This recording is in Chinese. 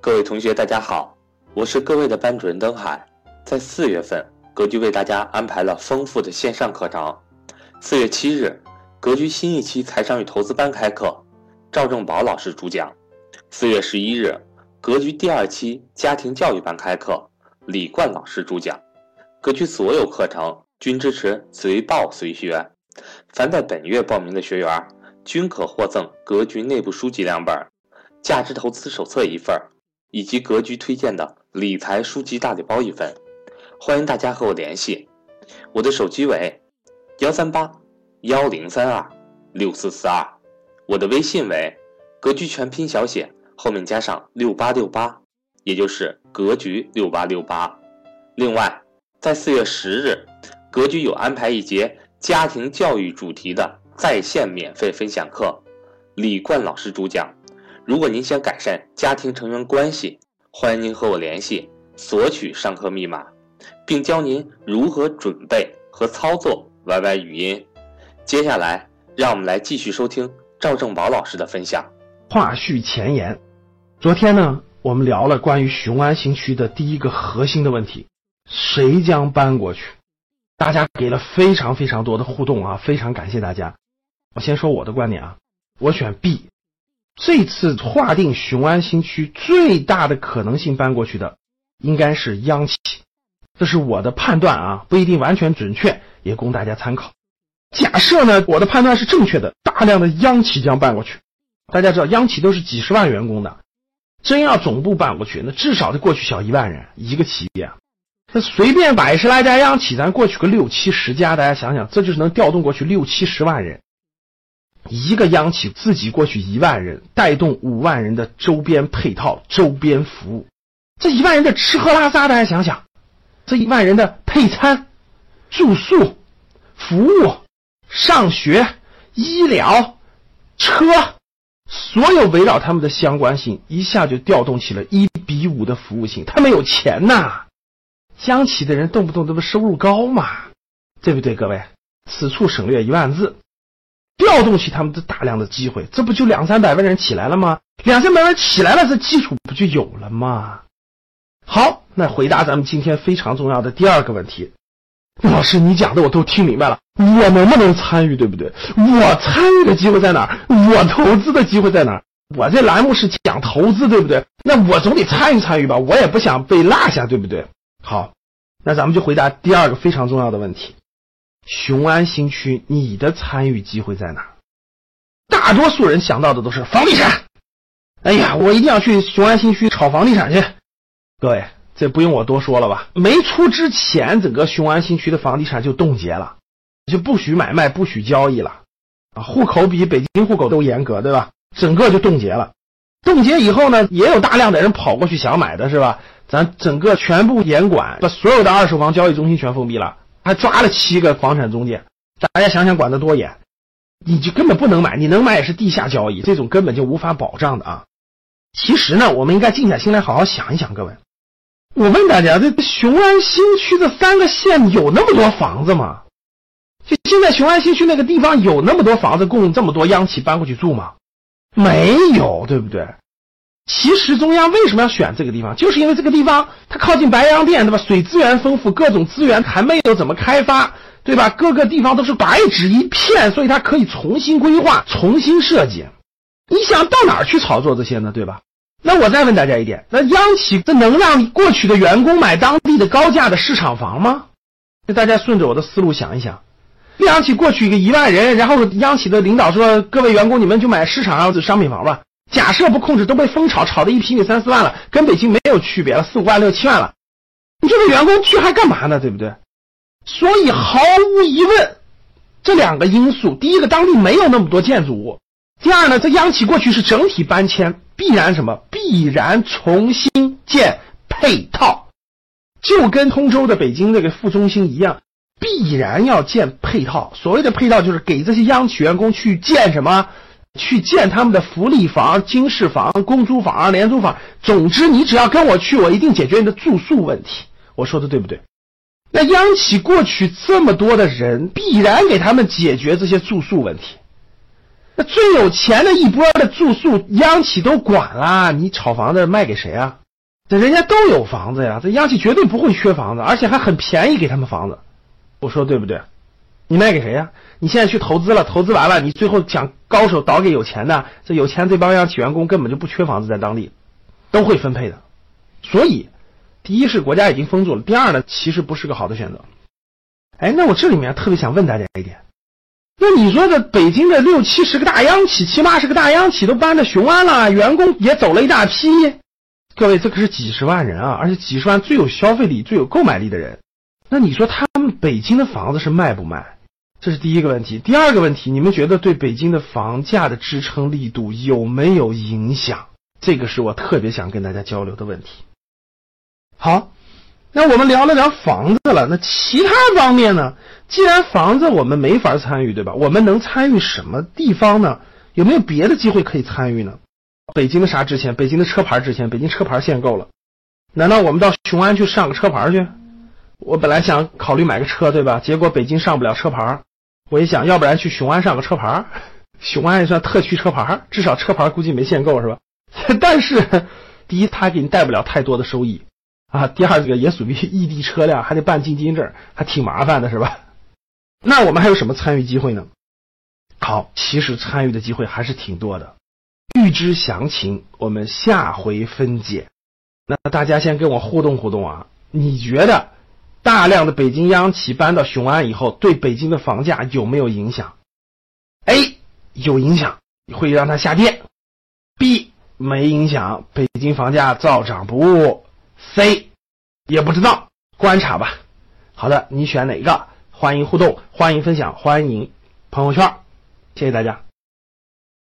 各位同学，大家好，我是各位的班主任登海。在四月份，格局为大家安排了丰富的线上课程。四月七日，格局新一期财商与投资班开课，赵正宝老师主讲。四月十一日，格局第二期家庭教育班开课，李冠老师主讲。格局所有课程均支持随报随学，凡在本月报名的学员均可获赠格局内部书籍两本、价值投资手册一份。以及格局推荐的理财书籍大礼包一份，欢迎大家和我联系，我的手机为幺三八幺零三二六四四二，我的微信为格局全拼小写后面加上六八六八，也就是格局六八六八。另外，在四月十日，格局有安排一节家庭教育主题的在线免费分享课，李冠老师主讲。如果您想改善家庭成员关系，欢迎您和我联系，索取上课密码，并教您如何准备和操作 YY 语音。接下来，让我们来继续收听赵正宝老师的分享。话序前言，昨天呢，我们聊了关于雄安新区的第一个核心的问题：谁将搬过去？大家给了非常非常多的互动啊，非常感谢大家。我先说我的观点啊，我选 B。这次划定雄安新区最大的可能性搬过去的，应该是央企，这是我的判断啊，不一定完全准确，也供大家参考。假设呢，我的判断是正确的，大量的央企将搬过去。大家知道，央企都是几十万员工的，真要总部搬过去，那至少得过去小一万人一个企业。那随便百十来家央企，咱过去个六七十家，大家想想，这就是能调动过去六七十万人。一个央企自己过去一万人，带动五万人的周边配套、周边服务。这一万人的吃喝拉撒，大家想想，这一万人的配餐、住宿、服务、上学、医疗、车，所有围绕他们的相关性，一下就调动起了一比五的服务性。他们有钱呐，央企的人动不动这不收入高嘛，对不对？各位，此处省略一万字。调动起他们的大量的机会，这不就两三百万人起来了吗？两三百万起来了，这基础不就有了吗？好，那回答咱们今天非常重要的第二个问题，老师，你讲的我都听明白了，我能不能参与，对不对？我参与的机会在哪儿？我投资的机会在哪儿？我这栏目是讲投资，对不对？那我总得参与参与吧，我也不想被落下，对不对？好，那咱们就回答第二个非常重要的问题。雄安新区，你的参与机会在哪？大多数人想到的都是房地产。哎呀，我一定要去雄安新区炒房地产去。各位，这不用我多说了吧？没出之前，整个雄安新区的房地产就冻结了，就不许买卖，不许交易了。啊，户口比北京户口都严格，对吧？整个就冻结了。冻结以后呢，也有大量的人跑过去想买的是吧？咱整个全部严管，把所有的二手房交易中心全封闭了。还抓了七个房产中介，大家想想管得多严，你就根本不能买，你能买也是地下交易，这种根本就无法保障的啊。其实呢，我们应该静下心来好好想一想，各位，我问大家，这雄安新区的三个县有那么多房子吗？就现在雄安新区那个地方有那么多房子供这么多央企搬过去住吗？没有，对不对？其实中央为什么要选这个地方？就是因为这个地方它靠近白洋淀，对吧？水资源丰富，各种资源还没有怎么开发，对吧？各个地方都是白纸一片，所以它可以重新规划、重新设计。你想到哪儿去炒作这些呢？对吧？那我再问大家一点：那央企这能让过去的员工买当地的高价的市场房吗？那大家顺着我的思路想一想，央企过去一个一万人，然后央企的领导说：“各位员工，你们就买市场上的商品房吧。”假设不控制都被疯炒，炒的一平米三四万了，跟北京没有区别了，四五万六七万了，你这个员工去还干嘛呢？对不对？所以毫无疑问，这两个因素：第一个，当地没有那么多建筑物；第二呢，这央企过去是整体搬迁，必然什么？必然重新建配套，就跟通州的北京这个副中心一样，必然要建配套。所谓的配套，就是给这些央企员工去建什么？去建他们的福利房、经适房、公租房、廉租房。总之，你只要跟我去，我一定解决你的住宿问题。我说的对不对？那央企过去这么多的人，必然给他们解决这些住宿问题。那最有钱的一波的住宿，央企都管了，你炒房子卖给谁啊？这人家都有房子呀，这央企绝对不会缺房子，而且还很便宜给他们房子。我说对不对？你卖给谁呀？你现在去投资了，投资完了，你最后想高手倒给有钱的，这有钱这帮央企员工根本就不缺房子在当地，都会分配的。所以，第一是国家已经封住了，第二呢，其实不是个好的选择。哎，那我这里面特别想问大家一点，那你说这北京的六七十个大央企，七八十个大央企都搬到雄安了，员工也走了一大批，各位这可是几十万人啊，而且几十万最有消费力、最有购买力的人，那你说他们北京的房子是卖不卖？这是第一个问题。第二个问题，你们觉得对北京的房价的支撑力度有没有影响？这个是我特别想跟大家交流的问题。好。那我们聊了聊房子了，那其他方面呢？既然房子我们没法参与，对吧？我们能参与什么地方呢？有没有别的机会可以参与呢？北京的啥值钱？北京的车牌值钱？北京车牌限购了，难道我们到雄安去上个车牌去？我本来想考虑买个车，对吧？结果北京上不了车牌，我一想，要不然去雄安上个车牌儿，雄安也算特区车牌儿，至少车牌估计没限购，是吧？但是，第一，它给你带不了太多的收益。啊，第二个也属于异地车辆，还得办进京证，还挺麻烦的，是吧？那我们还有什么参与机会呢？好，其实参与的机会还是挺多的。预知详情，我们下回分解。那大家先跟我互动互动啊！你觉得大量的北京央企搬到雄安以后，对北京的房价有没有影响？A 有影响，会让它下跌；B 没影响，北京房价照涨不误。C，也不知道，观察吧。好的，你选哪个？欢迎互动，欢迎分享，欢迎朋友圈，谢谢大家。